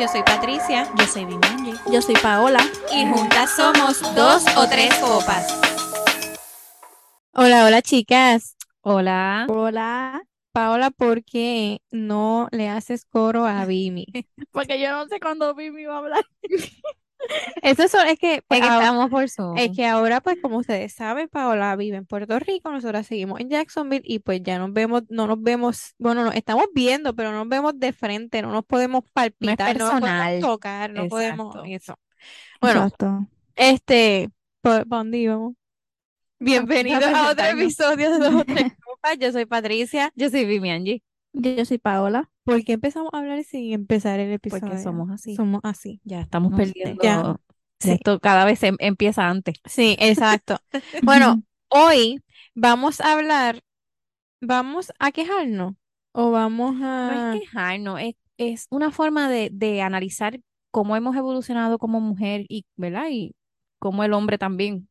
Yo soy Patricia. Yo soy Vimanji. Yo soy Paola. Y juntas somos dos o tres copas. Hola, hola chicas. Hola. Hola. Paola, ¿por qué no le haces coro a Vimi? Porque yo no sé cuándo Vimi va a hablar. Eso es, es que, pues, ahora- estamos por Zoom. es que ahora, pues, como ustedes saben, Paola vive en Puerto Rico, nosotras seguimos en Jacksonville y pues ya nos vemos, no nos vemos, bueno, nos estamos viendo, pero no nos vemos de frente, no nos podemos palpitar, no nos podemos tocar, no podemos eso. Bueno, Exacto. este, ¿por, por dónde íbamos? Bienvenidos a otro episodio de Dos o Tres Copas. Yo soy Patricia. Yo soy Vimanji. Yo, yo soy Paola. ¿Por qué empezamos a hablar sin empezar el episodio? Porque somos así. Somos así. Ya estamos No perdiendo. Ya. Sí. Esto cada vez em- empieza antes. Sí, exacto. Bueno, hoy vamos a hablar, ¿vamos a quejarnos? ¿O vamos No a... es quejarnos, es, es una forma de, de analizar cómo hemos evolucionado como mujer y, ¿verdad? Y cómo el hombre también,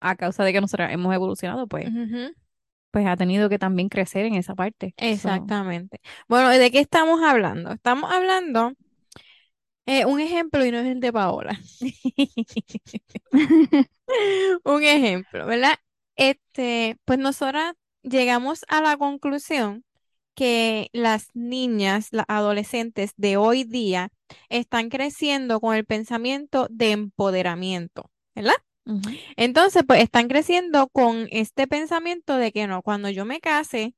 a causa de que nosotros hemos evolucionado, pues, pues ha tenido que también crecer en esa parte. Exactamente. Bueno, ¿de qué estamos hablando? Estamos hablando, eh, un ejemplo y no es el de Paola. Un ejemplo, ¿verdad? Este, pues nosotras llegamos a la conclusión que las niñas, las adolescentes de hoy día están creciendo con el pensamiento de empoderamiento, ¿verdad? Entonces, pues están creciendo con este pensamiento de que no, cuando yo me case,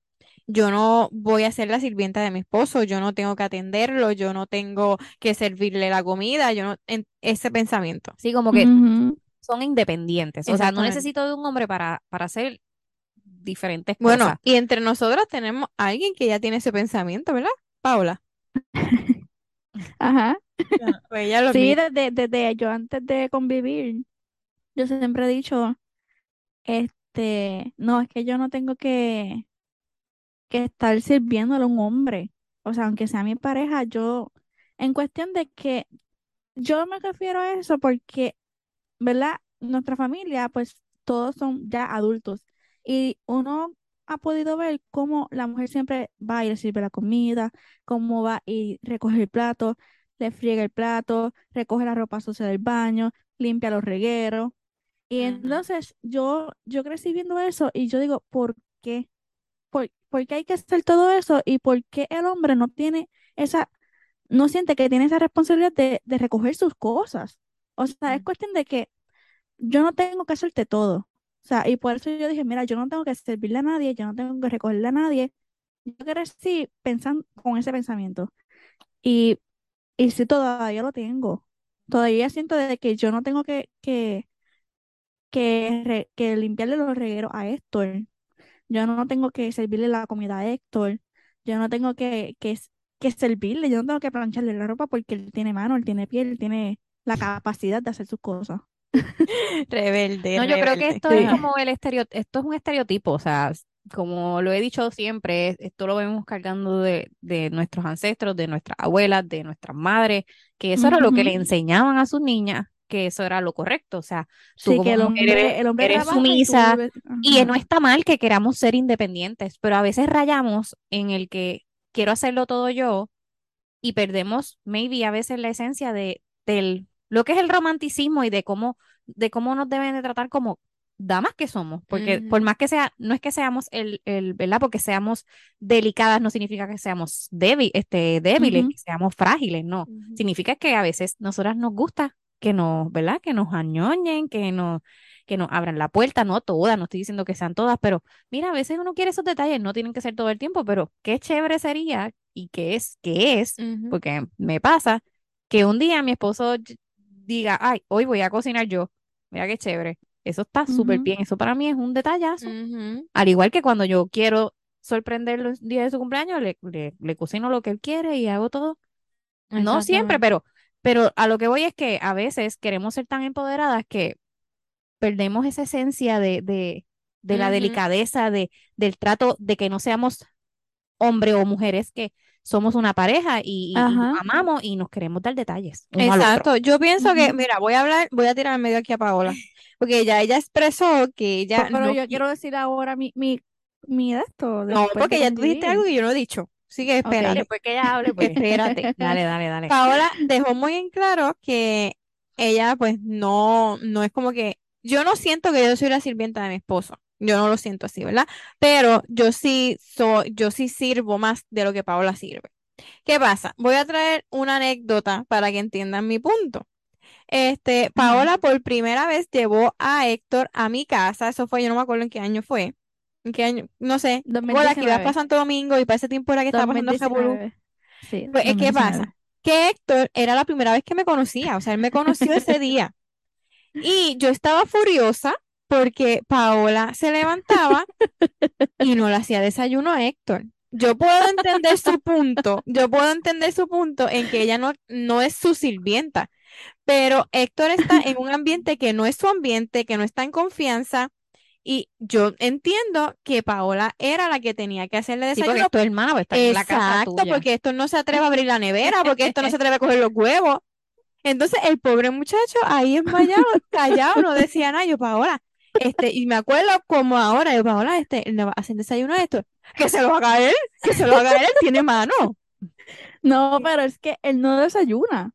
yo no voy a ser la sirvienta de mi esposo, yo no tengo que atenderlo, yo no tengo que servirle la comida, yo no, en- ese pensamiento. Sí, como que son independientes. O sea, no necesito de un hombre para, para hacer diferentes Bueno, cosas. y entre nosotras tenemos a alguien que ya tiene ese pensamiento, ¿verdad? Paula. Ajá. Pues ella lo Sí, desde, desde yo antes de convivir, yo siempre he dicho, este, no, es que yo no tengo que, que estar sirviéndole a un hombre. O sea, aunque sea mi pareja, yo, en cuestión de que yo me refiero a eso porque, ¿verdad? Nuestra familia, pues todos son ya adultos. Y uno ha podido ver cómo la mujer siempre va y le sirve la comida, cómo va y recoge el plato, le friega el plato, recoge la ropa sucia del baño, limpia los regueros. Y entonces yo, yo crecí viendo eso y yo digo, ¿por qué? ¿Por, por qué hay que hacer todo eso? ¿Y por qué el hombre no tiene esa, no siente que tiene esa responsabilidad de, de recoger sus cosas? O sea, es cuestión de que yo no tengo que hacerte todo. O sea, y por eso yo dije, mira, yo no tengo que servirle a nadie, yo no tengo que recogerle a nadie. Yo crecí pensando con ese pensamiento. Y, y sí, todavía lo tengo. Todavía siento de que yo no tengo que, que, que, re- que limpiarle los regueros a Héctor. Yo no tengo que servirle la comida a Héctor. Yo no tengo que, que, que servirle, yo no tengo que plancharle la ropa porque él tiene mano, él tiene piel, él tiene la capacidad de hacer sus cosas. Rebelde, No, yo creo que esto Sí. es como el estereo, esto es un estereotipo, o sea, como lo he dicho siempre, es- esto lo vemos cargando de, de nuestros ancestros, de nuestras abuelas, de nuestras madres, que eso era lo que le enseñaban a sus niñas, que eso era lo correcto, o sea, tú Sí, como que el mujer eres, hombre, el hombre eres trabaja y tú sumisa, y no está mal que queramos ser independientes, pero a veces rayamos en el que quiero hacerlo todo yo y perdemos, maybe a veces la esencia de del lo que es el romanticismo y de cómo de cómo nos deben de tratar como damas que somos, porque por Ujú. más que sea, no es que seamos el, el, ¿verdad? Porque seamos delicadas, no significa que seamos débil, este, débiles, Ujú. que seamos frágiles, no. Ujú. Significa que a veces nosotras nos gusta que nos, ¿verdad? Que nos añoñen, que nos, que nos abran la puerta, no todas, no estoy diciendo que sean todas, pero mira, a veces uno quiere esos detalles, no tienen que ser todo el tiempo, pero qué chévere sería y qué es, qué es, porque me pasa que un día mi esposo diga, ay, hoy voy a cocinar yo, mira qué chévere, eso está súper Ujú. bien, eso para mí es un detallazo, al igual que cuando yo quiero sorprenderlo el día de su cumpleaños, le, le, le cocino lo que él quiere y hago todo. No siempre, pero, pero a lo que voy es que a veces queremos ser tan empoderadas que perdemos esa esencia de, de, de la delicadeza, de, del trato, de que no seamos hombre o mujeres, que somos una pareja y, y- amamos y nos queremos dar detalles. Exacto, yo pienso que, mira, voy a hablar, voy a tirar en medio aquí a Paola, porque ya ella expresó que ella Pero no yo qui- quiero decir ahora mi, mi, mi esto, No, porque ya tú dijiste algo que yo no he dicho. Ok, espérate. después que ella hable, pues. Espérate. Dale, dale, dale. Paola dejó muy en claro que ella pues no, no es como que, yo no siento que yo soy la sirvienta de mi esposo, yo no lo siento así, ¿verdad? Pero yo sí soy, yo sí sirvo más de lo que Paola sirve. ¿Qué pasa? Voy a traer una anécdota para que entiendan mi punto. Este, Paola por primera vez llevó a Héctor a mi casa, eso fue, yo no me acuerdo en qué año fue, en qué año, no sé, que ibas 2019. para Santo Domingo y para ese tiempo era que estaba pasando. 2019. Sí, Pues, ¿qué 2019. pasa? Que Héctor era la primera vez que me conocía, o sea, él me conoció ese día. Y yo estaba furiosa porque Paola se levantaba y no le hacía desayuno a Héctor. Yo puedo entender su punto, yo puedo entender su punto en que ella no, no es su sirvienta, pero Héctor está en un ambiente que no es su ambiente, que no está en confianza. Y yo entiendo que Paola era la que tenía que hacerle Sí, porque desayuno es tu hermana, pues está en la casa Exacto, tuya. porque esto no se atreve a abrir la nevera, porque esto no se atreve a coger los huevos. Entonces, el pobre muchacho ahí enmayado, callado, no decía nada. Yo, Paola, este, y me acuerdo como ahora, yo, Paola, este, le va a hacer desayuno a esto. Que se lo haga él, que se lo haga él, él tiene mano. No, pero es que él no desayuna.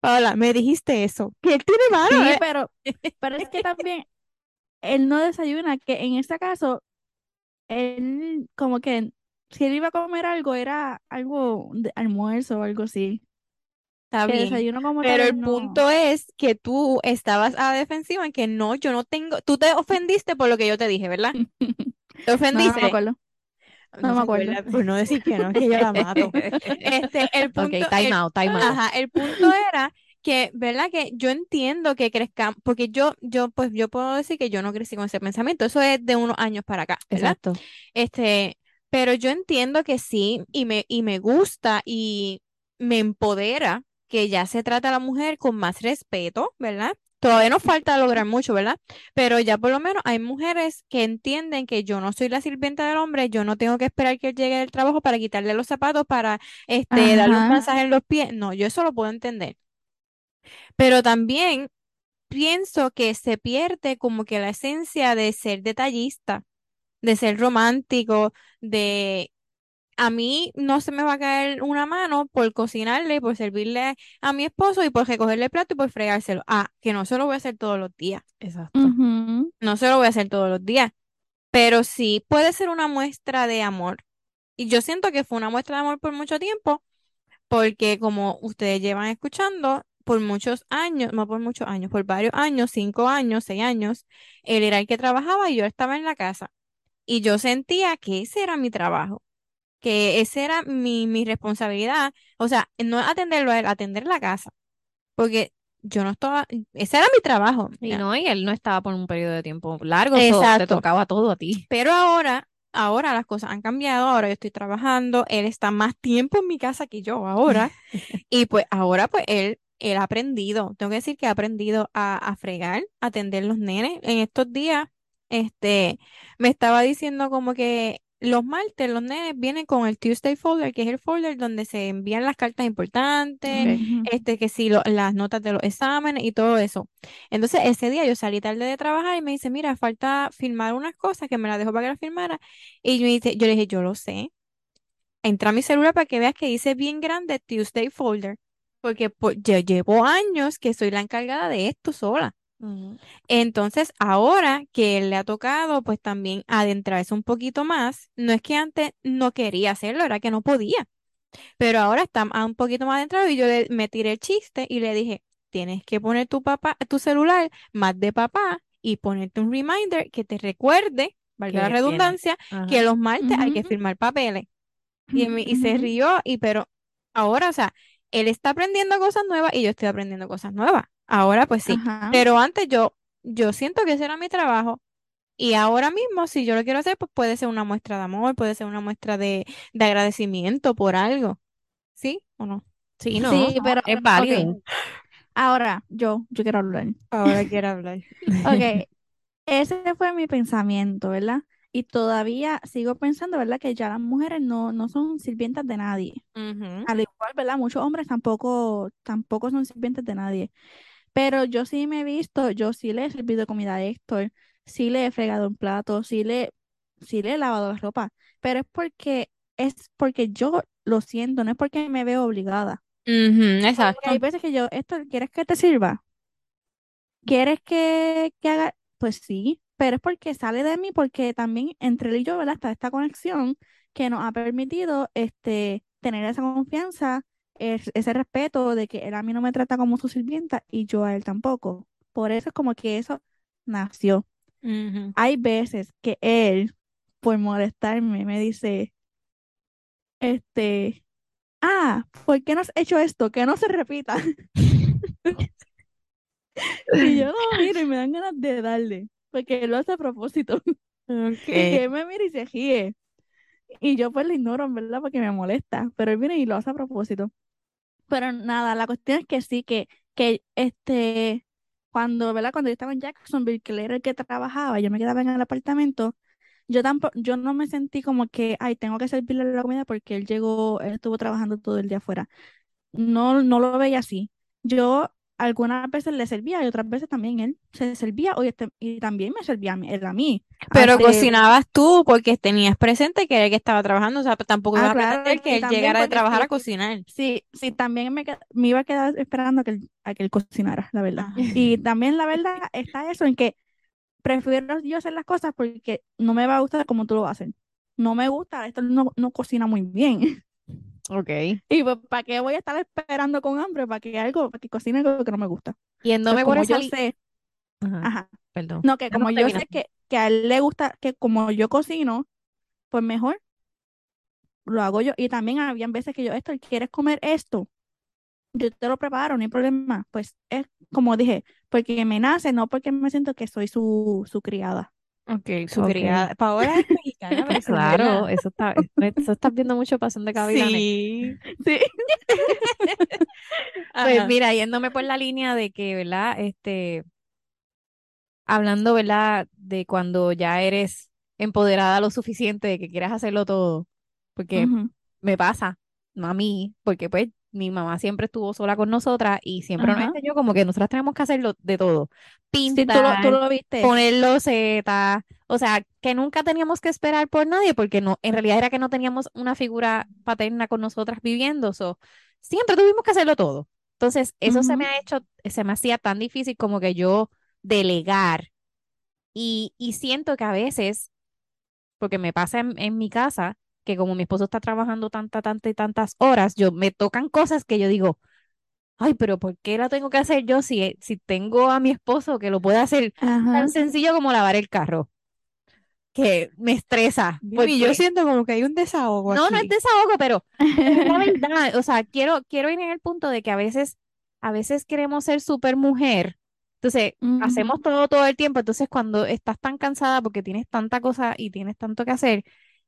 Paola, me dijiste eso, que él tiene mano. Sí, ¿eh? pero, pero es que también él no desayuna, que en este caso, él como que si él iba a comer algo, era algo de almuerzo o algo así. Está bien. desayuno como Pero tal, el no. punto es que tú estabas a la defensiva en que no, yo no tengo, tú te ofendiste por lo que yo te dije, ¿verdad? ¿Te No, no ofendiste? me acuerdo. No me acuerdo. acuerda, por no decir que no, que yo la mato. Este, el Ok, time el- out, time out. ajá, el punto era que, ¿verdad? Que yo entiendo que crezcamos, porque yo, yo, pues yo puedo decir que yo no crecí con ese pensamiento, eso es de unos años para acá, ¿verdad? Exacto. Este, pero yo entiendo que sí, y me, y me gusta y me empodera que ya se trata a la mujer con más respeto, ¿verdad? Todavía nos falta lograr mucho, ¿verdad? Pero ya por lo menos hay mujeres que entienden que yo no soy la sirvienta del hombre, yo no tengo que esperar que él llegue del trabajo para quitarle los zapatos, para este, darle un masaje en los pies. No, yo eso lo puedo entender. Pero también pienso que se pierde como que la esencia de ser detallista, de ser romántico, de a mí no se me va a caer una mano por cocinarle, por servirle a mi esposo y por recogerle el plato y por fregárselo. Ah, que no se lo voy a hacer todos los días. Exacto. No se lo voy a hacer todos los días. Pero sí puede ser una muestra de amor. Y yo siento que fue una muestra de amor por mucho tiempo, porque como ustedes llevan escuchando, por muchos años, no por muchos años, por varios años, cinco años, seis años, él era el que trabajaba y yo estaba en la casa. Y yo sentía que ese era mi trabajo, que esa era mi, mi responsabilidad. O sea, no atenderlo a él, atender la casa. Porque yo no estaba, ese era mi trabajo. Y ya. no, y él no estaba por un periodo de tiempo largo, so, te Exacto. tocaba todo a ti. Pero ahora, ahora las cosas han cambiado, ahora yo estoy trabajando, él está más tiempo en mi casa que yo ahora, y pues ahora pues él, él ha aprendido, tengo que decir que ha aprendido a, a fregar, a atender los nenes. En estos días, este, me estaba diciendo como que los martes los nenes vienen con el Tuesday folder, que es el folder donde se envían las cartas importantes, este, que sí, lo- las notas de los exámenes y todo eso. Entonces, ese día yo salí tarde de trabajar y me dice, mira, falta firmar unas cosas que me las dejó para que las firmara. Y yo, dice, yo le dije, yo lo sé. Entra a mi celular para que veas que dice bien grande Tuesday folder. Porque po- yo llevo años que soy la encargada de esto sola. Entonces, ahora que él le ha tocado, pues también adentrarse un poquito más, no es que antes no quería hacerlo, era que no podía, pero ahora está un poquito más adentrado y yo le, me tiré el chiste y le dije, tienes que poner tu papá, tu celular más de papá y ponerte un reminder que te recuerde, valga la redundancia, que los martes hay que firmar papeles. Y, y se rió, y pero ahora, o sea, él está aprendiendo cosas nuevas y yo estoy aprendiendo cosas nuevas. Ahora, pues sí. Ajá. Pero antes yo, yo siento que ese era mi trabajo. Y ahora mismo, si yo lo quiero hacer, pues puede ser una muestra de amor, puede ser una muestra de, de agradecimiento por algo. ¿Sí o no? Sí, no, Sí, pero es válido. Ahora, yo, yo quiero hablar. Ahora quiero hablar. Ok, ese fue mi pensamiento, ¿verdad? Y todavía sigo pensando, ¿verdad? Que ya las mujeres no, no son sirvientas de nadie. Ujú. Al igual, ¿verdad? Muchos hombres tampoco, tampoco son sirvientes de nadie. Pero yo sí me he visto, yo sí le he servido comida a Héctor, sí le he fregado un plato, sí le, sí le he lavado la ropa. Pero es porque es porque yo lo siento, no es porque me veo obligada. Exacto. hay veces que yo, esto, ¿quieres que te sirva? ¿Quieres que, que haga? Pues sí, pero es porque sale de mí, porque también entre él y yo, ¿verdad? Está esta conexión que nos ha permitido este, tener esa confianza, es- ese respeto de que él a mí no me trata como su sirvienta y yo a él tampoco. Por eso es como que eso nació. Hay veces que él, por molestarme, me dice, este, ah, ¿por qué no has hecho esto? Que no se repita. Y yo lo miro y me dan ganas de darle, porque él lo hace a propósito. Y que Ok. él me mira y se ríe. Y yo pues lo ignoro, verdad, porque me molesta. Pero él viene y lo hace a propósito. Pero nada, la cuestión es que sí, que, que este, cuando, ¿verdad? Cuando yo estaba en Jacksonville, que él era el que trabajaba, yo me quedaba en el apartamento, yo tampoco, yo no me sentí como que, ay, tengo que servirle la comida porque él llegó, él estuvo trabajando todo el día afuera. No, no lo veía así. Yo algunas veces le servía y otras veces también él se servía o este- y también me servía a mí, él a mí. Pero cocinabas tú porque tenías presente que era el que estaba trabajando, o sea, tampoco Ah, ibas a claro, que él llegara de trabajar sí, a cocinar. Sí, sí, también me, me iba a quedar esperando a que él, a que él cocinara, la verdad. Y también la verdad está eso en que prefiero yo hacer las cosas porque no me va a gustar como tú lo haces. No me gusta, esto no, no cocina muy bien. Ok. Y pues, ¿para qué voy a estar esperando con hambre para que algo, para que cocine algo que no me gusta? Yéndome Pues por como esa yo li- sé, Ajá, ajá, perdón. no, que no como yo sé que, que a él le gusta, que como yo cocino, pues mejor lo hago yo. Y también habían veces que yo, esto, ¿quieres comer esto? Yo te lo preparo, no hay problema. Pues es como dije, porque me nace, no porque me siento que soy su, su criada. Ok, su criada. Paola es mexicana, pero claro, eso está, eso estás viendo mucho pasión de Gavilanes. Sí. Sí. Pues mira, yéndome por la línea de que, ¿verdad? Este, hablando, ¿verdad? De cuando ya eres empoderada lo suficiente de que quieras hacerlo todo, porque me pasa, no a mí, porque pues mi mamá siempre estuvo sola con nosotras y siempre nos Ajá. enseñó como que nosotras tenemos que hacerlo de todo, Sí, tú lo, tú pintar, lo viste. poner losetas, o sea, que nunca teníamos que esperar por nadie, porque no, en realidad era que no teníamos una figura paterna con nosotras viviendo, so, siempre tuvimos que hacerlo todo. Entonces, eso se me ha hecho, se me hacía tan difícil como que yo delegar y, y siento que a veces, porque me pasa en, en mi casa, que como mi esposo está trabajando tanta, tanta y tantas horas, yo me tocan cosas que yo digo, ay, pero ¿por qué la tengo que hacer yo si, si tengo a mi esposo que lo puede hacer Ajá. tan sencillo como lavar el carro? Que me estresa. Vivi, yo porque- siento como que hay un desahogo no, no es aquí. desahogo, pero es la verdad, o sea, quiero, quiero ir en el punto de que a veces, a veces queremos ser super mujer, entonces hacemos Ujú. todo todo el tiempo, entonces cuando estás tan cansada porque tienes tanta cosa y tienes tanto que hacer,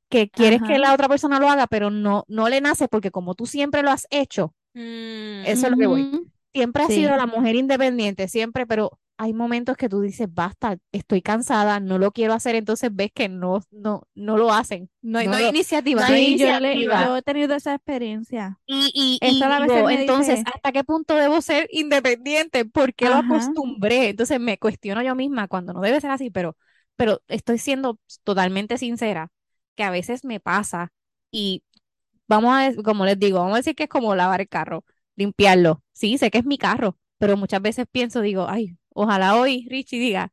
que quieres que Ajá. la otra persona lo haga, pero no, no le nace porque como tú siempre lo has hecho, Mm, eso es lo que voy. Ujú. Siempre has Sí. sido la mujer independiente, siempre, pero hay momentos que tú dices, basta, estoy cansada, no lo quiero hacer, entonces ves que no, no, no lo hacen. no hay, no no hay lo- iniciativa. no hay Sí, yo, le- iniciativa. yo he tenido esa experiencia. Y, digo, entonces, dice- ¿hasta qué punto debo ser independiente? ¿Por qué lo Ajá. acostumbré? Entonces me cuestiono yo misma cuando no debe ser así, pero, pero estoy siendo totalmente sincera, que a veces me pasa y vamos a, como les digo, vamos a decir que es como lavar el carro, limpiarlo. Sí, sé que es mi carro, pero muchas veces pienso, digo, ay, ojalá hoy Richie diga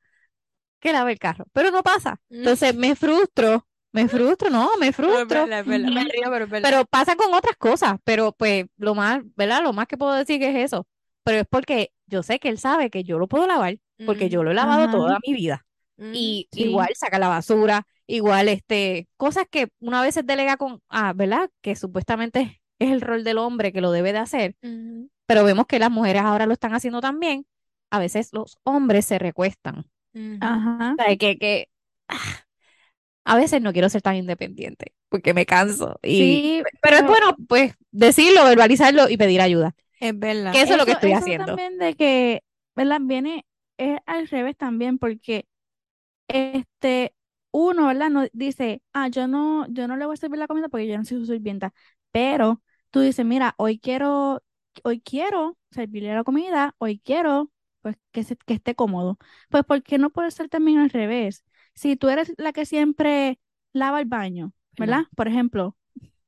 que lave el carro, pero no pasa. Entonces me frustro, me frustro, no, me No, es frustro. verdad, es verdad. Me río, pero pasa con otras cosas, pero pues lo más, ¿verdad? Lo más que puedo decir que es eso. Pero es porque yo sé que él sabe que yo lo puedo lavar, porque yo lo he lavado Ajá. toda mi vida. Ujú. Y Sí. igual saca la basura, igual este, cosas que una vez se delega con, ah, ¿verdad? Que supuestamente es el rol del hombre que lo debe de hacer, pero vemos que las mujeres ahora lo están haciendo también. A veces los hombres se recuestan. Ajá. O sea, que, que ah, a veces no quiero ser tan independiente, porque me canso. Y, Sí, pero es bueno, pues, decirlo, verbalizarlo y pedir ayuda. Es verdad. Que eso es lo que estoy eso haciendo. también de que, ¿verdad? Viene, es al revés también, porque este, uno, ¿verdad? No dice, ah, yo no, yo no le voy a servir la comida porque yo no soy su sirvienta. Pero tú dices, mira, hoy quiero, hoy quiero servirle la comida, hoy quiero, pues, que, se- que esté cómodo. Pues, ¿por qué no puede ser también al revés? Si tú eres la que siempre lava el baño, ¿verdad? Por ejemplo,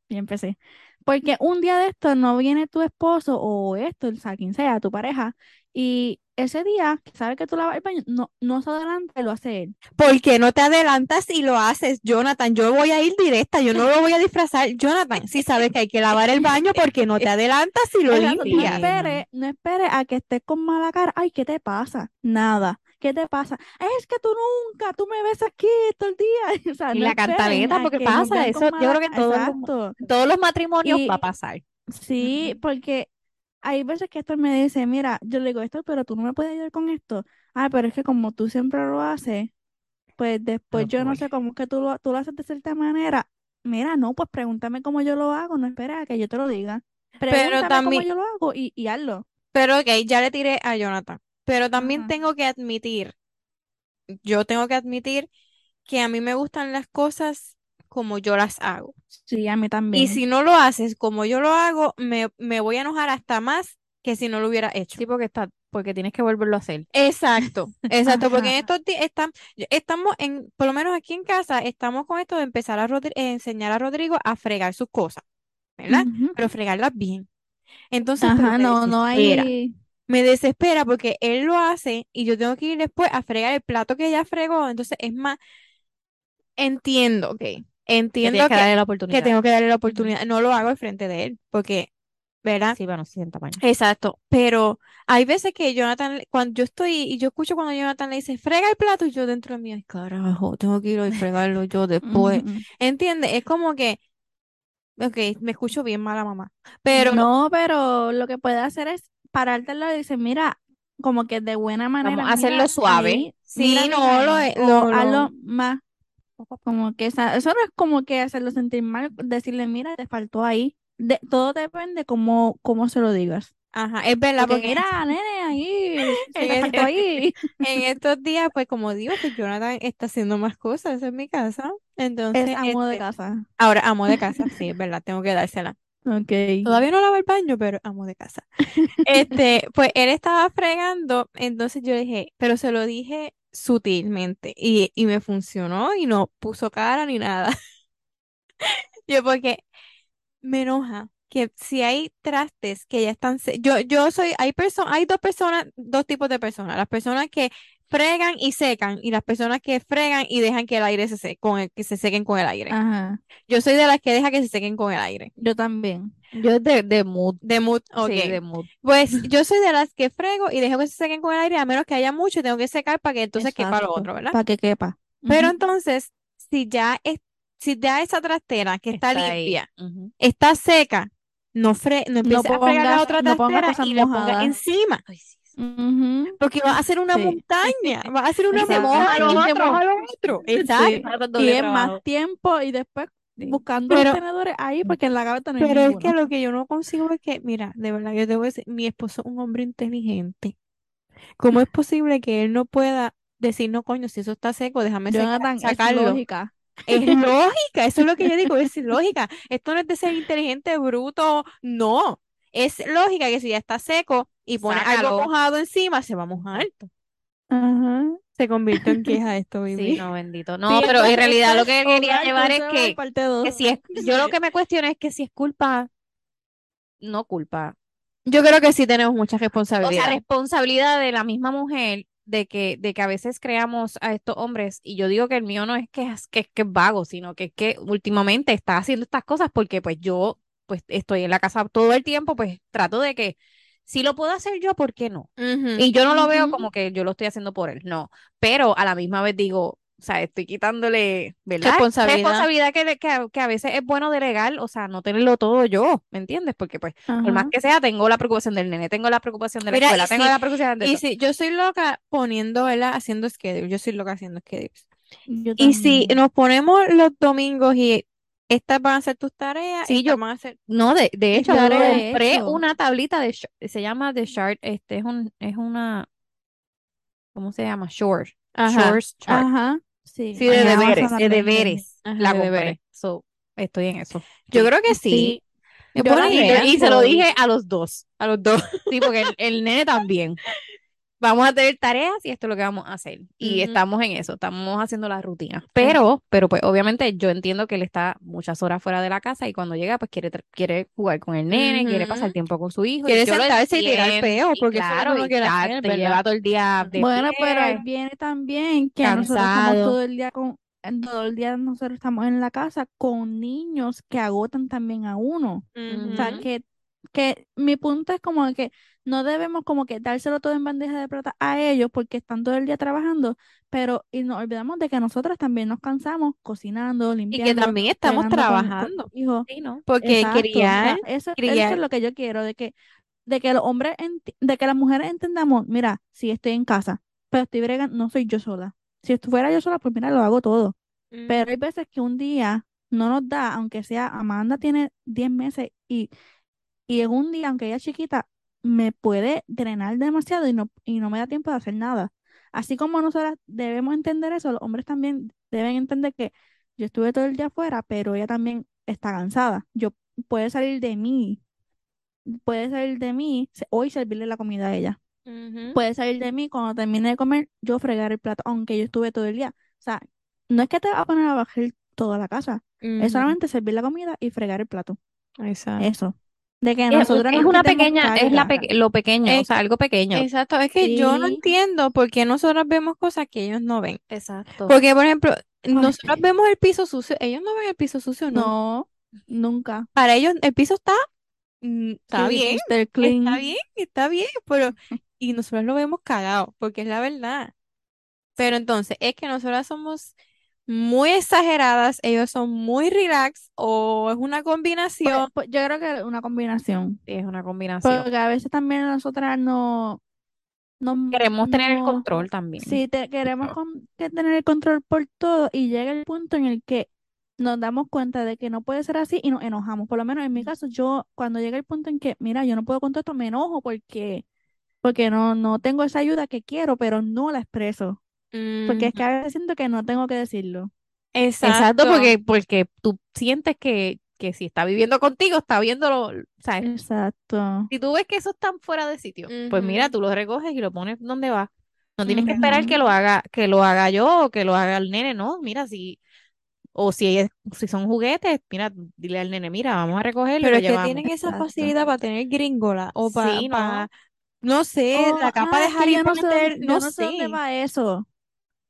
Y empecé. Porque un día de esto no viene tu esposo o esto, o sea, quien sea, tu pareja, y ese día, sabe que tú lavas el baño, no, no se adelanta y lo hace él. ¿Por qué no te adelantas y lo haces, Jonathan? Yo voy a ir directa, yo no lo voy a disfrazar. Jonathan, si sabes que hay que lavar el baño, ¿por qué no te adelantas y lo Exacto, no limpias? esperes, no esperes a que estés con mala cara. Ay, ¿qué te pasa? Nada. ¿Qué te pasa? Es que tú nunca, tú me ves aquí todo el día. O sea, Y no la cantaleta, porque pasa, eso yo creo que en todos los, todos los matrimonios Y- va a pasar. Sí, porque hay veces que Héctor me dice, mira, yo le digo esto, pero tú no me puedes ayudar con esto. Ah, pero es que como tú siempre lo haces, pues después yo no voy. sé cómo es que tú lo, tú lo haces de cierta manera. Mira, no, pues pregúntame cómo yo lo hago, no espera a que yo te lo diga. Pregúntame cómo también- yo lo hago y, y hazlo. Pero ok, ya le tiré a Jonathan. Pero también Ajá. tengo que admitir, yo tengo que admitir que a mí me gustan las cosas como yo las hago. Sí, a mí también. Y si no lo haces como yo lo hago, me, me voy a enojar hasta más que si no lo hubiera hecho. Sí, porque está, porque tienes que volverlo a hacer. Exacto, exacto, porque en estos días están, estamos en, por lo menos aquí en casa, estamos con esto de empezar a Rodri- eh, enseñar a Rodrigo a fregar sus cosas, ¿verdad? Pero fregarlas bien. Entonces, Ajá, no, no hay. Me desespera porque él lo hace y yo tengo que ir después a fregar el plato que ella fregó. Entonces es más, entiendo, ok. Entiendo que que, darle la que oportunidad. tengo que darle la oportunidad. No lo hago al frente de él porque, ¿verdad? Sí, bueno, sí, en tamaño. Exacto. Pero hay veces que Jonathan, cuando yo estoy y yo escucho cuando Jonathan le dice, frega el plato y yo dentro de mí, ay, carajo, tengo que ir a fregarlo yo después. ¿Entiendes? Es como que, ok, me escucho bien mala mamá. Pero No, pero lo que puede hacer es pararte al lado y decir, mira, como que de buena manera. Vamos a hacerlo mira, suave. Sí, mira no, lo lo- lo- hazlo más, como que esa- eso no es como que hacerlo sentir mal, decirle, mira, te faltó ahí. De, todo depende cómo, cómo se lo digas. ajá, es verdad, Porque porque mira, nene, ahí, En te el- faltó ahí. en estos días, pues como digo, pues Jonathan está haciendo más cosas en mi casa. Entonces, Es amo de este, casa. ahora amo de casa, sí, es verdad, tengo que dársela. Ok. Todavía no lavo el baño, pero amo de casa. Este, pues él estaba fregando, entonces yo dije, pero se lo dije sutilmente y, y me funcionó y no puso cara ni nada. Yo porque me enoja que si hay trastes que ya están, yo, yo soy, hay personas, hay dos personas, dos tipos de personas, las personas que fregan y secan y las personas que fregan y dejan que el aire se seque, con el, que se sequen con el aire. Ajá. Yo soy de las que deja que se sequen con el aire. Yo también. Yo es de, de mood. De mood, ok. Sí, de mood. Pues yo soy de las que frego y dejo que se sequen con el aire a menos que haya mucho y tengo que secar para que entonces quepa lo otro, ¿verdad? Para que quepa. Pero entonces, si ya es, si ya esa trastera que está, limpia está seca, no, fre no empieces a fregar la pongas- otra no pongas trastera cosas y la pongas mojadas. Porque va a ser una Sí. montaña, va a ser una montaña y se moja lo otro. Exacto. Y es más tiempo y después Sí. buscando Pero- los tenedores ahí porque en la gaveta no hay Pero es que lo que yo no consigo es que, mira, de verdad, yo te voy a decir, mi esposo es un hombre inteligente. ¿Cómo es posible que él no pueda decir, no, coño, si eso está seco, déjame Jonathan, es sacarlo? lógica. Es lógica, eso es lo que yo digo, es lógica. Esto no es de ser inteligente, bruto, no. Es lógica que si ya está seco y pone algo mojado encima, se va a mojar. Ajá. Se convirtió en queja esto, Sí, baby. no, bendito. No, Sí, pero en realidad lo que quería llevar es que, si es, yo lo que me cuestiono es que si es culpa, no culpa. Yo creo que sí tenemos mucha O sea, responsabilidad. responsabilidad de la misma mujer de que, de que a veces creamos a estos hombres, y yo digo que el mío no es que es, que, es que es vago, sino que es que últimamente está haciendo estas cosas porque pues yo pues estoy en la casa todo el tiempo, pues trato de que si lo puedo hacer yo, ¿por qué no? Ujú. Y yo no lo veo como que yo lo estoy haciendo por él, no. Pero a la misma vez digo, o sea, estoy quitándole, ¿verdad? Responsabilidad. Responsabilidad que, que, a- que a veces es bueno delegar, o sea, no tenerlo todo yo, ¿me entiendes? Porque pues, por más que sea, tengo la preocupación del nene, tengo la preocupación de la Mira, escuela, tengo si- la preocupación de Y todo. si yo soy loca poniendo, ¿verdad? Haciendo schedule. Yo soy loca haciendo schedules. Y si nos ponemos los domingos y estas van a ser tus tareas, Sí, yo- van a ser No, de, de hecho, Yo he compré una tablita de, se llama The Chart, este es un, es una, ¿cómo se llama? Short, Ajá. Shorts Chart. Ajá. Sí. Sí, de deberes, de deberes, Ajá, la de compré. deberes. So, estoy en eso. Yo Sí. creo que sí. Yo Y, se lo dije a los dos, a los dos. Sí, porque el, el nene también. vamos a tener tareas y esto es lo que vamos a hacer. Y estamos en eso, estamos haciendo la rutina. Pero, pero pues obviamente yo entiendo que él está muchas horas fuera de la casa y cuando llega pues quiere, quiere jugar con el nene, quiere pasar tiempo con su hijo. Quiere sentarse y tirar peo, porque eso es lo que claro, hacer, ¿verdad? lleva todo el día de Bueno, pero él viene también que nosotros estamos Cansado. todo el día con, todo el día nosotros estamos en la casa con niños que agotan también a uno. O sea, que, que mi punto es como que no debemos como que dárselo todo en bandeja de plata a ellos porque están todo el día trabajando, pero y nos olvidamos de que nosotras también nos cansamos cocinando, Y que limpiando, también estamos trabajando. Sí, ¿no? Porque Exacto, o sea, criar, eso, es lo que yo quiero, de que, de que los hombres, de que las mujeres entendamos, mira, si estoy en casa, pero estoy bregando, no soy yo sola. Si estuviera yo sola, pues mira, lo hago todo. Pero hay veces que un día no nos da, aunque sea, Amanda tiene 10 meses y, y en un día, aunque ella es chiquita, me puede drenar demasiado y no, y no me da tiempo de hacer nada. Así como nosotras debemos entender eso, los hombres también deben entender que yo estuve todo el día afuera, pero ella también está cansada. Yo puede salir de mí, puede salir de mí hoy servirle la comida a ella. Puede salir de mí cuando termine de comer, yo fregar el plato, aunque yo estuve todo el día. O sea, no es que te vas a poner a bajar toda la casa, es solamente servir la comida y fregar el plato. Exacto. Eso. De que Es, nosotros es una pequeña, es la peque- lo pequeño, o sea, algo pequeño. Exacto, es que yo no entiendo por qué nosotros vemos cosas que ellos no ven. Exacto. Porque, por ejemplo, nosotros vemos el piso sucio, ellos no ven el piso sucio, no. No, nunca. Para ellos el piso está, mm, está bien. Clean. está bien, está bien, pero y nosotros lo vemos cagado, porque es la verdad. Pero entonces, es que nosotras somos muy exageradas, ellos son muy relax, o es una Pues, combinación. pues, yo creo que es una combinación. Sí, es una combinación. Porque a veces también nosotras no, no, Queremos tener el control también. Sí, te- queremos con- que tener el control por todo y llega el punto en el que nos damos cuenta de que no puede ser así y nos enojamos. Por lo menos en mi caso, yo cuando llega el punto en que, mira, yo no puedo con todo esto, me enojo porque, porque no, no tengo esa ayuda que quiero, pero no la expreso. Porque es que a veces siento que no tengo que decirlo. Exacto, Exacto. porque, porque tú sientes que, que si está viviendo contigo, está viéndolo, ¿sabes? Exacto. Si tú ves que eso está fuera de sitio, pues mira, tú lo recoges y lo pones donde va. No tienes que esperar que lo haga, que lo haga yo o que lo haga el nene, no. Mira, si, o si es- si son juguetes, mira, dile al nene, mira, vamos a recogerlo Pero es que llevamos. tienen esa Exacto. facilidad para tener gringola o para, Sí, ¿no? no sé, Oh, la capa ah, de Harry yo no sé Potter, no no sé dónde va eso.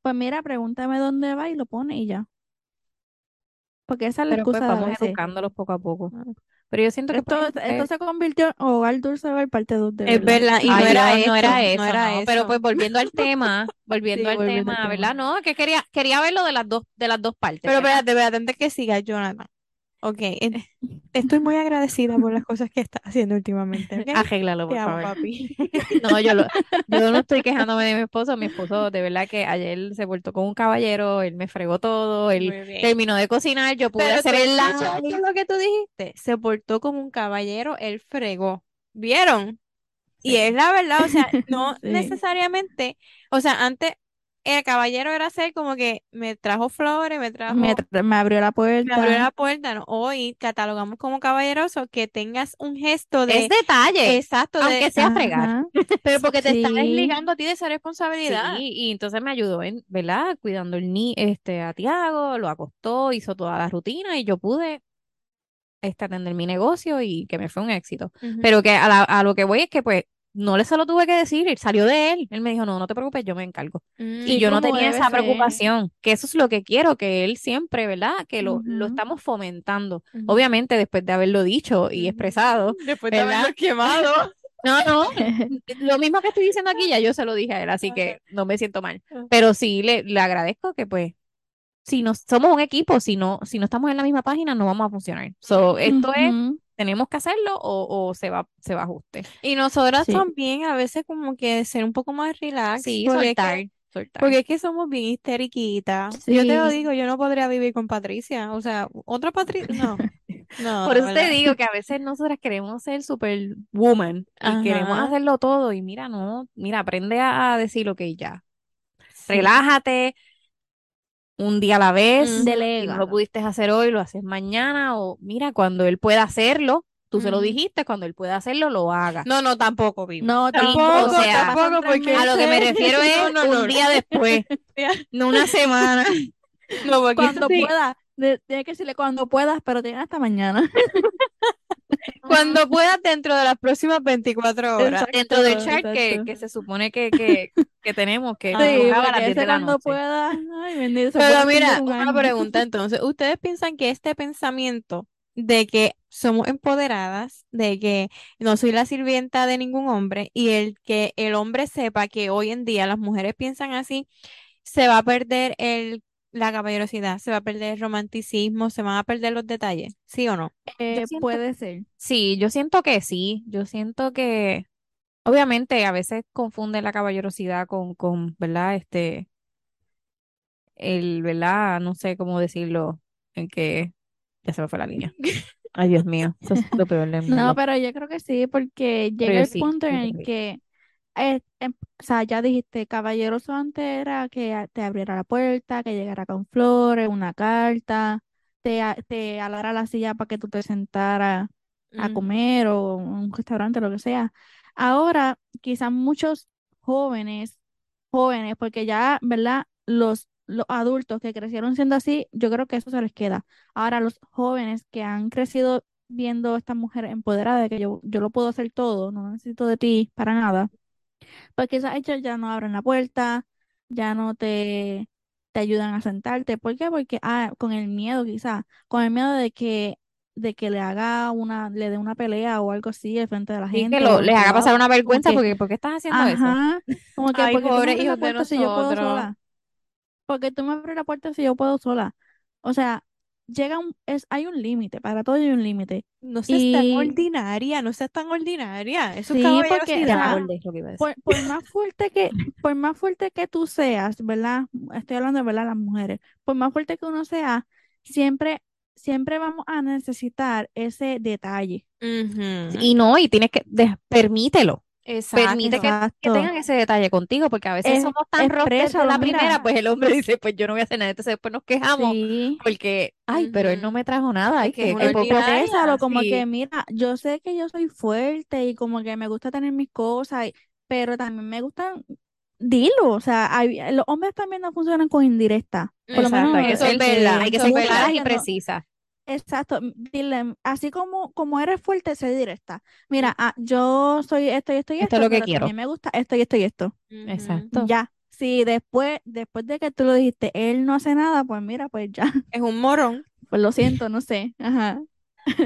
Pues mira, pregúntame dónde va y lo pone y ya. Porque esa es la Pero pues excusa de vamos veces. educándolos poco a poco. Pero yo siento que Esto, pues, esto eh, se convirtió en Hogar Dulce Hogar parte 2 de Es verdad, y no Ay, era no era eso, eso, no era no, Pero eso. pues volviendo al tema, volviendo Sí, al volviendo al tema. ¿verdad? No, que quería, quería verlo de las dos, de las dos partes. Pero ¿verdad? espérate, espérate, antes que siga, Jonathan. Ok, en- estoy muy agradecida por las cosas que estás haciendo últimamente, ¿ok? Arréglalo, Te por amo, favor. papi. No, yo, lo, yo no estoy quejándome de mi esposo. Mi esposo, de verdad que ayer se portó con un caballero, él me fregó todo, él terminó de cocinar, yo pude Pero hacer el lunch. lo que tú dijiste, se portó como un caballero, él fregó. ¿Vieron? Y es la verdad, o sea, no Sí. necesariamente, o sea, antes el caballero era ser como que me trajo flores, me trajo, Me, tra- me abrió la me puerta. abrió la puerta, ¿no? Hoy catalogamos como caballeroso que tengas un gesto de, Es detalle, exacto, de, aunque sea fregar. Pero porque te estás desligando a ti de esa responsabilidad. Sí, y entonces me ayudó, en, ¿verdad? Cuidando el ni este, a Tiago, lo acostó, hizo toda la rutina y yo pude este, atender mi negocio y que me fue un éxito. Pero que a, la- a lo que voy es que pues no le se lo tuve que decir, salió de él. Él me dijo, no, no te preocupes, yo me encargo. Mm, Y yo no tenía esa ser. preocupación, que eso es lo que quiero, que él siempre, ¿verdad? Que lo, lo Ujú. estamos fomentando. Ujú. Obviamente después de haberlo dicho y expresado. Después de ¿verdad? haberlo quemado. No, no, lo mismo que estoy diciendo aquí ya yo se lo dije a él, así que no me siento mal. Ajá. Pero sí le, le agradezco que pues, si no somos un equipo, si no, si no estamos en la misma página, no vamos a funcionar. So, esto es, Ujú. Tenemos que hacerlo o, o se va, se va a ajuste. Y nosotras Sí. también a veces como que ser un poco más relax. Sí, porque es que- soltar, soltar. Porque es que somos bien histeriquitas. Yo te lo digo, yo no podría vivir con Patricia. O sea, otra Patricia, no. No, Por eso te digo que a veces nosotras queremos ser superwoman y queremos hacerlo todo y mira, no, mira, aprende a, decir lo que ya. Relájate un día a la vez. Si no Delega. lo pudiste hacer hoy, lo haces mañana o mira, cuando él pueda hacerlo, Tú se lo dijiste, cuando él pueda hacerlo, lo haga. No, no, tampoco, Vivi. No, Tampoco, tampoco, o sea, tampoco, porque A lo que me refiero es No, no, no, un día no. después, no una semana. No, porque Cuando sí, de- tienes que decirle cuando puedas, pero tienes hasta mañana. Cuando puedas dentro de las próximas 24 horas. Exacto, Dentro del chat que, que se supone que, que, que tenemos, que Sí, nos Sí, acaba a las porque 10 de ese la cuando noche. pueda, ay, bendito, Pero mira, una pregunta entonces. ¿Ustedes piensan que este pensamiento de que somos empoderadas, de que no soy la sirvienta de ningún hombre y el que el hombre sepa que hoy en día las mujeres piensan así, se va a perder el, la caballerosidad, se va a perder el romanticismo, se van a perder los detalles? ¿Sí o no? Eh, siento- puede ser. Sí, yo siento que sí, yo siento que obviamente a veces confunden la caballerosidad con, con, ¿verdad? Este, el, ¿verdad? No sé cómo decirlo, en que ya se me fue la línea. Ay, Dios mío, eso es lo peor del No, pero yo creo que sí, porque llega el sí, punto en el que- eh, em- o sea, ya dijiste, caballeroso antes era que te abriera la puerta, que llegara con flores, una carta, te, te alara la silla para que tú te sentaras a Mm. comer o un restaurante, lo que sea. Ahora, quizás muchos jóvenes, jóvenes, porque ya, ¿verdad? Los, los adultos que crecieron siendo así, yo creo que eso se les queda. Ahora, los jóvenes que han crecido viendo a esta mujer empoderada de que yo, yo lo puedo hacer todo, no necesito de ti para nada, pues quizás ellos ya no abren la puerta, ya no te, te ayudan a sentarte. ¿Por qué? Porque, ah, con el miedo quizás, con el miedo de que, de que le haga una, le dé una pelea o algo así al frente de la Sí, gente que lo, les haga pasar una vergüenza que, porque ¿por qué estás haciendo eso? ajá, como que, Ay, porque tú me abres la puerta si yo puedo sola? Porque tú me abres la puerta si yo puedo sola. O sea, llega un, es, hay un límite, para todo hay un límite. No seas tan ordinaria, no seas tan ordinaria. Eso es sí, porque. Ya es lo que iba a decir. por, por más fuerte que, por más fuerte que tú seas, ¿verdad? Estoy hablando de verdad las mujeres. Por más fuerte que uno sea, siempre, siempre vamos a necesitar ese detalle. Y no, y tienes que, de- permítelo. Permite Exacto. que, que tengan ese detalle contigo, porque a veces Es, somos tan exprésalo, la primera, pues el hombre dice, pues yo no voy a hacer nada, entonces después nos quejamos Sí. porque, ay, pero él no me trajo nada, ay, Es que que, ordinaria. Exprésalo como sí. que, mira, yo sé que yo soy fuerte y como que me gusta tener mis cosas, pero también me gustan, dilo, o sea, hay- los hombres también no funcionan con indirecta, por lo Exacto, hay que ser, verdad, hay que ser claras y precisas. Exacto, dile, así como, como eres fuerte, sé directa. Mira, ah, yo soy esto y esto y Esto esto, es lo que quiero. me gusta esto y esto y esto. Exacto. Ya. Si después, después de que tú lo dijiste, él no hace nada, pues mira, pues ya, Es un morón. pues lo siento, no sé. Ajá.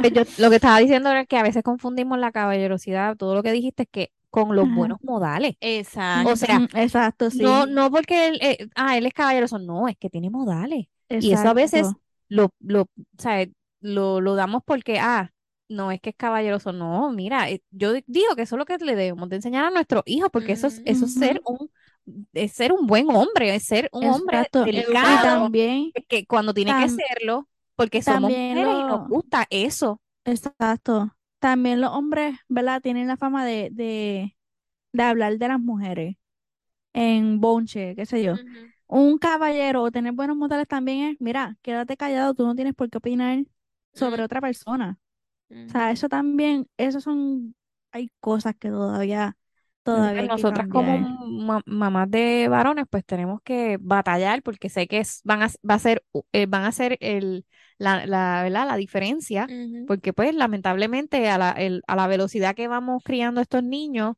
Pues yo lo que estaba diciendo era que a veces confundimos la caballerosidad, todo lo que dijiste es que con los Ajá. buenos modales. Exacto. O sea, exacto, sí. No, no porque él, eh, ah, él es caballeroso, no, es que tiene modales. Y eso a veces Exacto. Lo, lo, sea, lo, lo damos porque, ah, no es que es caballeroso, no, mira, eh, yo di- digo que eso es lo que le debemos de enseñar a nuestros hijos, porque eso es, eso es ser un, es ser un buen hombre, es ser un hombre. Y también, que cuando tiene que serlo, porque somos mujeres y nos lo- gusta eso. exacto. También los hombres, ¿verdad? Tienen la fama de, de, de hablar de las mujeres en bonche, qué sé yo. Un caballero o tener buenos modales también es, mira, quédate callado, tú no tienes por qué opinar sobre otra persona. O sea, eso también, eso son, hay cosas que todavía, todavía Nosotras como ma- mamás de varones, pues tenemos que batallar porque sé que es- van a, va a ser, eh, van a ser el, la, la, ¿verdad? la diferencia, porque pues lamentablemente a la, el- a la velocidad que vamos criando estos niños,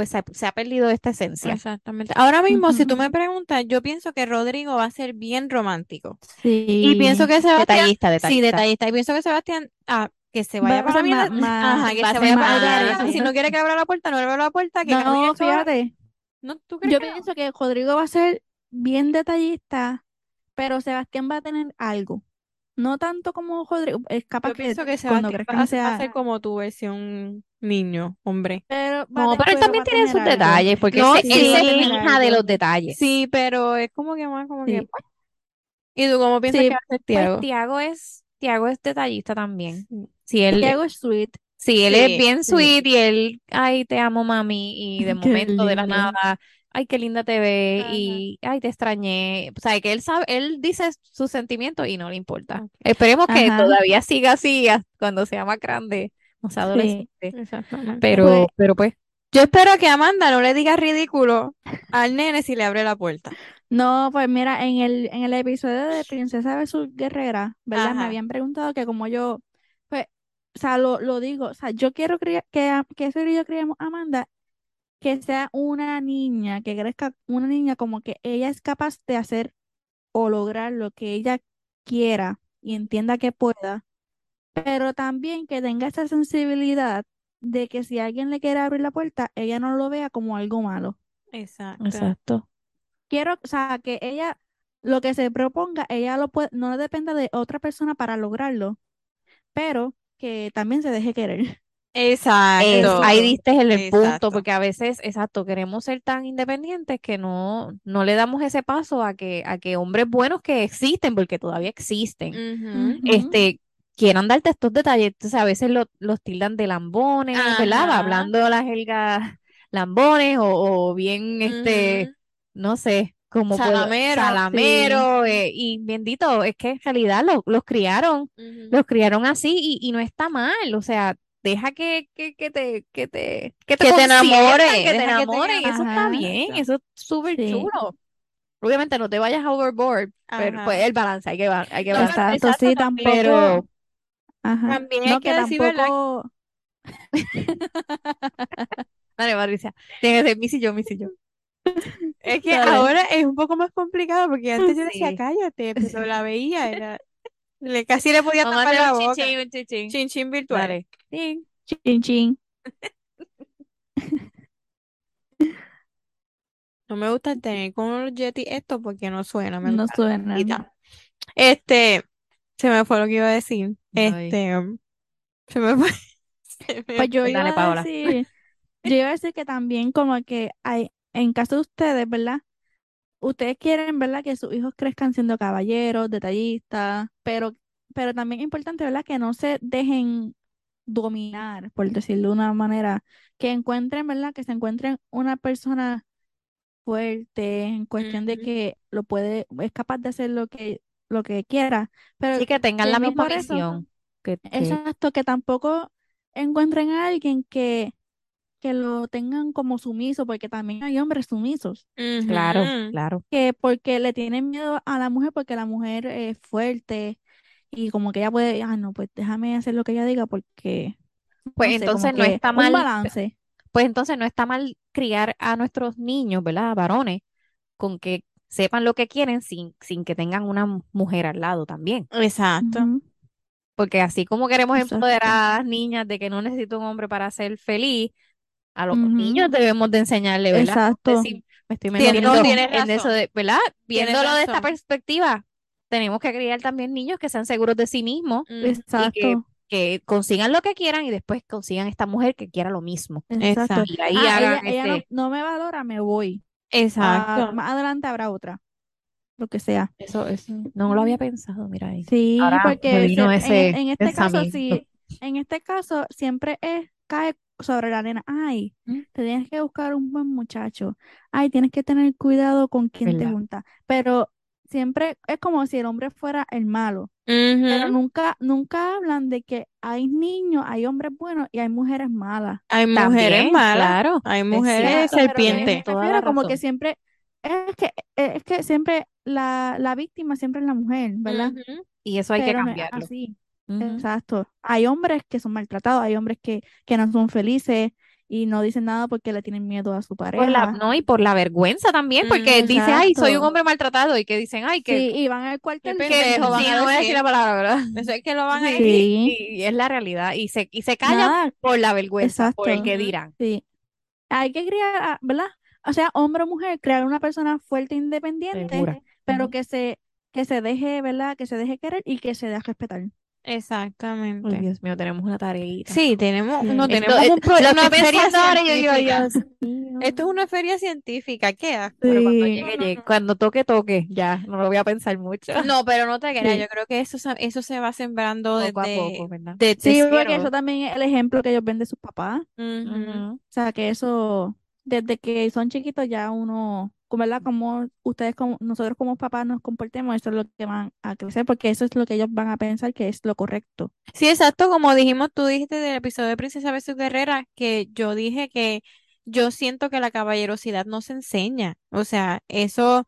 pues se, se ha perdido esta esencia. Exactamente. Ahora mismo, si tú me preguntas, yo pienso que Rodrigo va a ser bien romántico. Sí. Y pienso que Sebastián, Detallista, sí, detallista. detallista. Y pienso que Sebastián, ah, que se Va vaya a para mí, ajá, que va se vaya para. Si no quiere que abra la puerta, no abra la puerta, que No, fíjate, ¿No, ¿Tú crees yo que no? pienso que Rodrigo va a ser bien detallista, pero Sebastián va a tener algo. No tanto como Rodrigo, es capaz Yo que pienso que cuando Sebastián crezca va a ser, va a sea, ser como tu versión niño, hombre. pero No, pero él también tiene sus algo. detalles, porque No, él, se- él sí, se fija de los detalles. Sí, pero es como que más como que... Sí. pues. ¿Y tú cómo piensas Sí, que va a ser Pues Tiago? Tiago es, Tiago es detallista también. Sí. Si él, Tiago es sweet. Sí, él Sí, es bien sí. sweet y él, ay, te amo, mami, y de Qué momento, de la nada, ay, qué linda te Ajá. y ay, te extrañé. O sea, que él sabe, él dice sus sentimientos y no le importa. Esperemos que Ajá. todavía siga así cuando sea más grande, no sea Sí. adolescente. Exactamente. Pero, Pues- pero pues, Yo espero que Amanda no le diga ridículo al nene si le abre la puerta. No, pues mira, en el, en el episodio de Princesa versus Guerrera, ¿verdad? Me habían preguntado que como yo, pues, o sea, lo, lo digo, o sea, yo quiero criar, que, que eso y yo criamos a Amanda, que sea una niña, que crezca una niña como que ella es capaz de hacer o lograr lo que ella quiera y entienda que pueda, pero también que tenga esa sensibilidad de que si alguien le quiere abrir la puerta, ella no lo vea como algo malo. Exacto. exacto. quiero, o sea, que ella, lo que se proponga, ella lo puede, no dependa de otra persona para lograrlo, pero que también se deje querer. Es- Exacto. ahí diste el, el punto, porque a veces, exacto, queremos ser tan independientes que no, no le damos ese paso a que, a que hombres buenos que existen, porque todavía existen, este, quieran darte estos detalles. Entonces, a veces lo- los tildan de lambones, ¿verdad? Ajá. Hablando la jerga lambones o, o bien, este, no sé, como puedo- Salamero, salamero, eh, y bendito, es que en realidad lo- los criaron los criaron así y, y no está mal, o sea, deja que, que, que te, que te, que te Que te enamore, que te deja que te enamoren, eso está Ajá. bien, eso es súper Sí. chulo. Obviamente no te vayas overboard, pero pues el balance, hay que, hay que No, balancear. Exacto, exacto, sí, también. tampoco, Pero, ajá, También no, hay que que decir, tampoco, dale, Patricia, tiene que ser yo, Missy y yo. Es que Dale. ahora es un poco más complicado porque antes yo decía, Sí. cállate, pero la veía, era, le, casi le podía Vamos a tapar hacer la un boca. chin, chin, un chin, chin. Chin chin virtual. Dale. Chin chin, No me gusta tener con los Yeti esto porque no suena, me no encanta. suena. Este, se me fue lo que iba a decir. Ay. Este, se me fue. se me Pues yo iba dale, a decir, yo iba a decir que también como que hay, en caso de ustedes, ¿verdad? Ustedes quieren, ¿verdad? Que sus hijos crezcan siendo caballeros, detallistas, pero, pero también es importante, ¿verdad? Que no se dejen dominar, por decirlo de una manera, que encuentren, ¿verdad? Que se encuentren una persona fuerte en cuestión de que lo puede, es capaz de hacer lo que, lo que quiera, pero Sí, que tengan que la misma visión. Que, que- Exacto, que tampoco encuentren a alguien que, que lo tengan como sumiso, porque también hay hombres sumisos, claro, claro. que porque le tienen miedo a la mujer, porque la mujer es fuerte y como que ella puede, ah, no, pues déjame hacer lo que ella diga, porque, Pues no sé, entonces no está un mal, balance. pues entonces no está mal criar a nuestros niños, ¿verdad? Varones, con que sepan lo que quieren sin, sin que tengan una mu- mujer al lado también. Exacto. Porque así como queremos Exacto. empoderar a las niñas de que no necesito un hombre para ser feliz, a los niños debemos de enseñarle, ¿verdad? Exacto. si me estoy metiendo no, en eso de, ¿verdad? Viéndolo de esta perspectiva, tenemos que criar también niños que sean seguros de sí mismos Ujú. y que, Exacto, que consigan lo que quieran y después consigan esta mujer que quiera lo mismo. exacto. Y ahí Ah, ella, hagan ella no, este, no me valora, me voy. Ah, Exacto. más adelante habrá otra, lo que sea. eso, eso, no lo había pensado, mira ahí. Sí, Ahora porque vino se- ese en, en este caso, sí, en este caso siempre es, cae sobre la nena. Ay, ¿Mm? te tienes que buscar un buen muchacho. Ay, tienes que tener cuidado con quién te junta. Pero siempre es como si el hombre fuera el malo. Pero nunca, nunca hablan de que hay niños, hay hombres buenos y hay mujeres malas. Hay mujeres malas, claro. hay es mujeres Pero serpientes. como que siempre, es que, es que siempre la, la víctima siempre es la mujer, ¿verdad? Y eso hay que Pero cambiarlo. así. Exacto. Hay hombres que son maltratados, hay hombres que, que no son felices y no dicen nada porque le tienen miedo a su Por la, pareja. no, y por la vergüenza también, porque Mm, dice, ay, soy un exacto. hombre maltratado, y que dicen, ay, que, Sí, y van al cuartel pendejo, van Sí, a no voy a decir la palabra, ¿verdad? Eso es que lo van a decir. Sí, y, y es la realidad, y se, y se callan nada, por la vergüenza, por el exacto. que dirán. Sí. Hay que criar, a- ¿verdad? O sea, hombre o mujer, crear una persona fuerte e independiente, Segura. pero que se, que se deje, ¿verdad? Que se deje querer y que se deje respetar. Exactamente. Dios mío, tenemos una tareita. Sí, tenemos, Sí. no tenemos un pro- lo una feria ahora yo. Esto es una feria científica, ¿qué asco. Pero cuando Sí. llegue, llegue. Cuando toque, toque. Ya, no lo voy a pensar mucho. No, pero no te creas, Sí. yo creo que eso, se- eso se va sembrando Poco a poco, ¿verdad? desde Sí, porque cero. eso también es el ejemplo que ellos ven de sus papás. O sea, que eso, desde que son chiquitos ya uno como, ¿verdad? Como ustedes, como nosotros como papás nos comportemos, eso es lo que van a crecer, porque eso es lo que ellos van a pensar que es lo correcto. Sí, exacto, como dijimos, tú dijiste del episodio de Princesa Jesús Guerrera, que yo dije que yo siento que la caballerosidad no se enseña, o sea, eso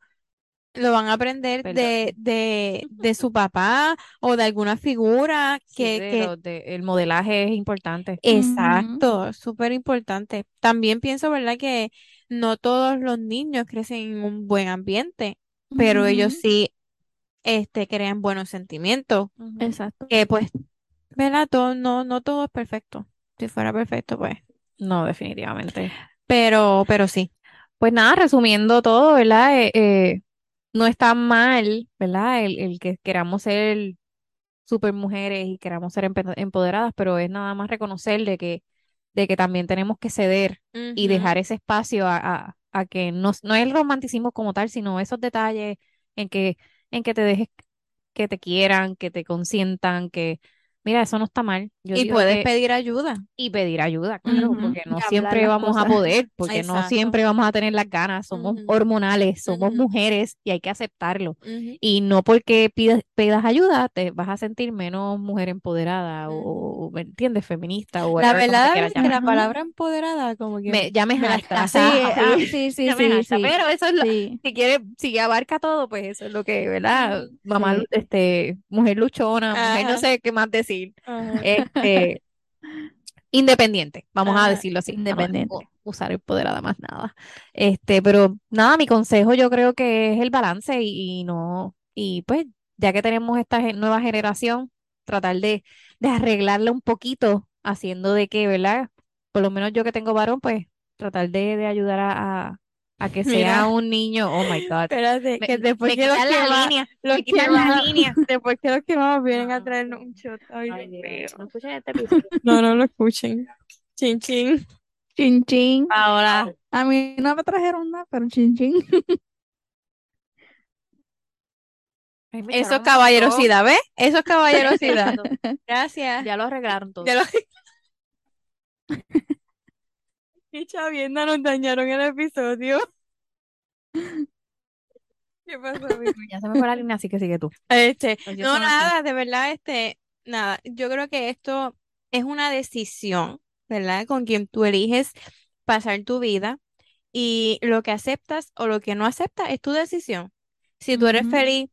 lo van a aprender de, de, de su papá o de alguna figura Sí, que, de que lo- de- el modelaje es importante. Exacto, súper importante. También pienso, ¿verdad? Que no todos los niños crecen en un buen ambiente, pero ellos sí, este, crean buenos sentimientos. Exacto. que pues, ¿verdad? Todo, no, no todo es perfecto. Si fuera perfecto, pues. No, definitivamente. Pero, pero sí. Pues nada, resumiendo todo, ¿verdad? Eh, eh, no está mal, ¿verdad? El, el que queramos ser super mujeres y queramos ser empoderadas, pero es nada más reconocer de que, de que también tenemos que ceder y dejar ese espacio a, a, a que no, no es el romanticismo como tal, sino esos detalles en que, en que te dejes que te quieran, que te consientan, que, mira, eso no está mal. Yo Y puedes que, pedir ayuda. y pedir ayuda, claro, porque no siempre vamos a poder, porque no siempre vamos a tener las ganas, somos hormonales, somos mujeres y hay que aceptarlo. Y no porque pidas, pidas ayuda te vas a sentir menos mujer empoderada o, ¿me entiendes? Feminista o La verdad es que la palabra empoderada como que Me, ya me. Sí, Ajá, ah, sí. sí, sí, pero eso es lo, sí. si quiere, si abarca todo, pues eso es lo que, ¿verdad? Mamá, este, mujer luchona, mujer no sé qué más decir. Este, independiente, vamos a Ajá. decirlo así, no Independiente. u- usar empoderada más nada. Este, pero nada, mi consejo yo creo que es el balance y, y no, y pues, ya que tenemos esta nueva generación, tratar de, de arreglarla un poquito, haciendo de que, ¿verdad? Por lo menos yo que tengo varón, pues, tratar de, de ayudar a, a, a que sea Mira, un niño, oh my God. espérate, Me, que después que los quitan que línea, los me que quitan la más, línea. después que los que más vienen a No, traernos un shot. Ay, ay, Dios Dios, mío. no escuchen este episodio. No, no lo escuchen. Chin, chin. Chin, chin. Ahora, A mí no me trajeron nada, pero chin, chin. Ay, eso es caballerosidad, ¿ves? Eso es caballerosidad. Gracias. Ya lo arreglaron todo. Ya lo... Y chavienda nos dañaron el episodio. ¿Qué pasó, amigo? Ya se me fue la línea, así que sigue tú. Este, Pues no, así. nada, de verdad, este, nada, yo creo que esto es una decisión, ¿verdad? Con quien tú eliges pasar tu vida y lo que aceptas o lo que no aceptas es tu decisión. Si tú eres feliz,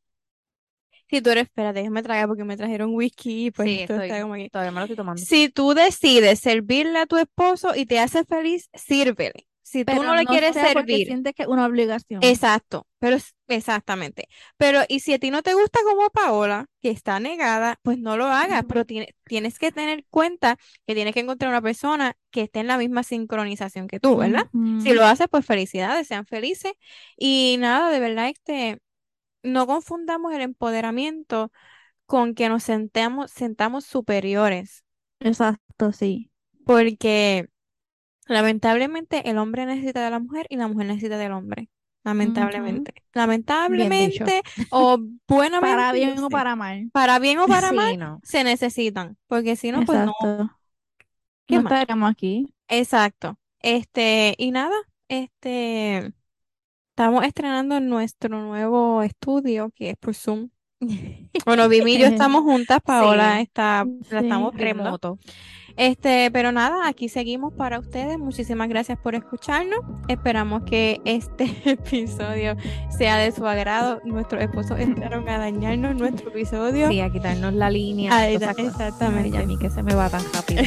si tú eres, espérate, déjame tragar porque me trajeron whisky y pues Sí, está estoy, como aquí. todavía me lo estoy tomando. Si tú decides servirle a tu esposo y te hace feliz, sírvele. Si tú no le quieres sea servir, sientes que es una obligación. Exacto, pero exactamente. Pero y si a ti no te gusta como Paola, que está negada, pues no lo hagas, pero tiene- tienes que tener cuenta que tienes que encontrar una persona que esté en la misma sincronización que tú, ¿verdad? Si lo haces, pues felicidades, sean felices. Y nada, de verdad, este, no confundamos el empoderamiento con que nos sentamos, sentamos superiores, Exacto, sí. porque lamentablemente el hombre necesita de la mujer y la mujer necesita del hombre. Lamentablemente. Lamentablemente o buenamente, Para bien o para mal. Para bien o para mal, no. se necesitan, porque si no, pues no, Exacto. qué No estaríamos aquí. Exacto. Este, y nada, este, estamos estrenando nuestro nuevo estudio que es por Zoom. Bueno, Vimi y yo estamos juntas, Paola Sí, está, la Sí. estamos remoto. Este, pero nada, aquí seguimos para ustedes. Muchísimas gracias por escucharnos. Esperamos que este episodio sea de su agrado. Nuestros esposos entraron a dañarnos nuestro episodio. Sí, a quitarnos la línea. Esas cosas. Ay, exactamente. a mí que se me va tan rápido.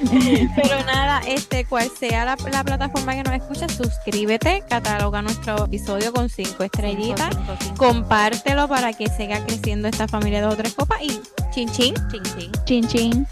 Pero nada, este, cual sea la, la plataforma que nos escucha, suscríbete, cataloga nuestro episodio con cinco estrellitas, Cinco, cinco, cinco. compártelo para que siga creciendo esta familia de dos o tres copas y chin chin. Chin, chin. Chin, chin.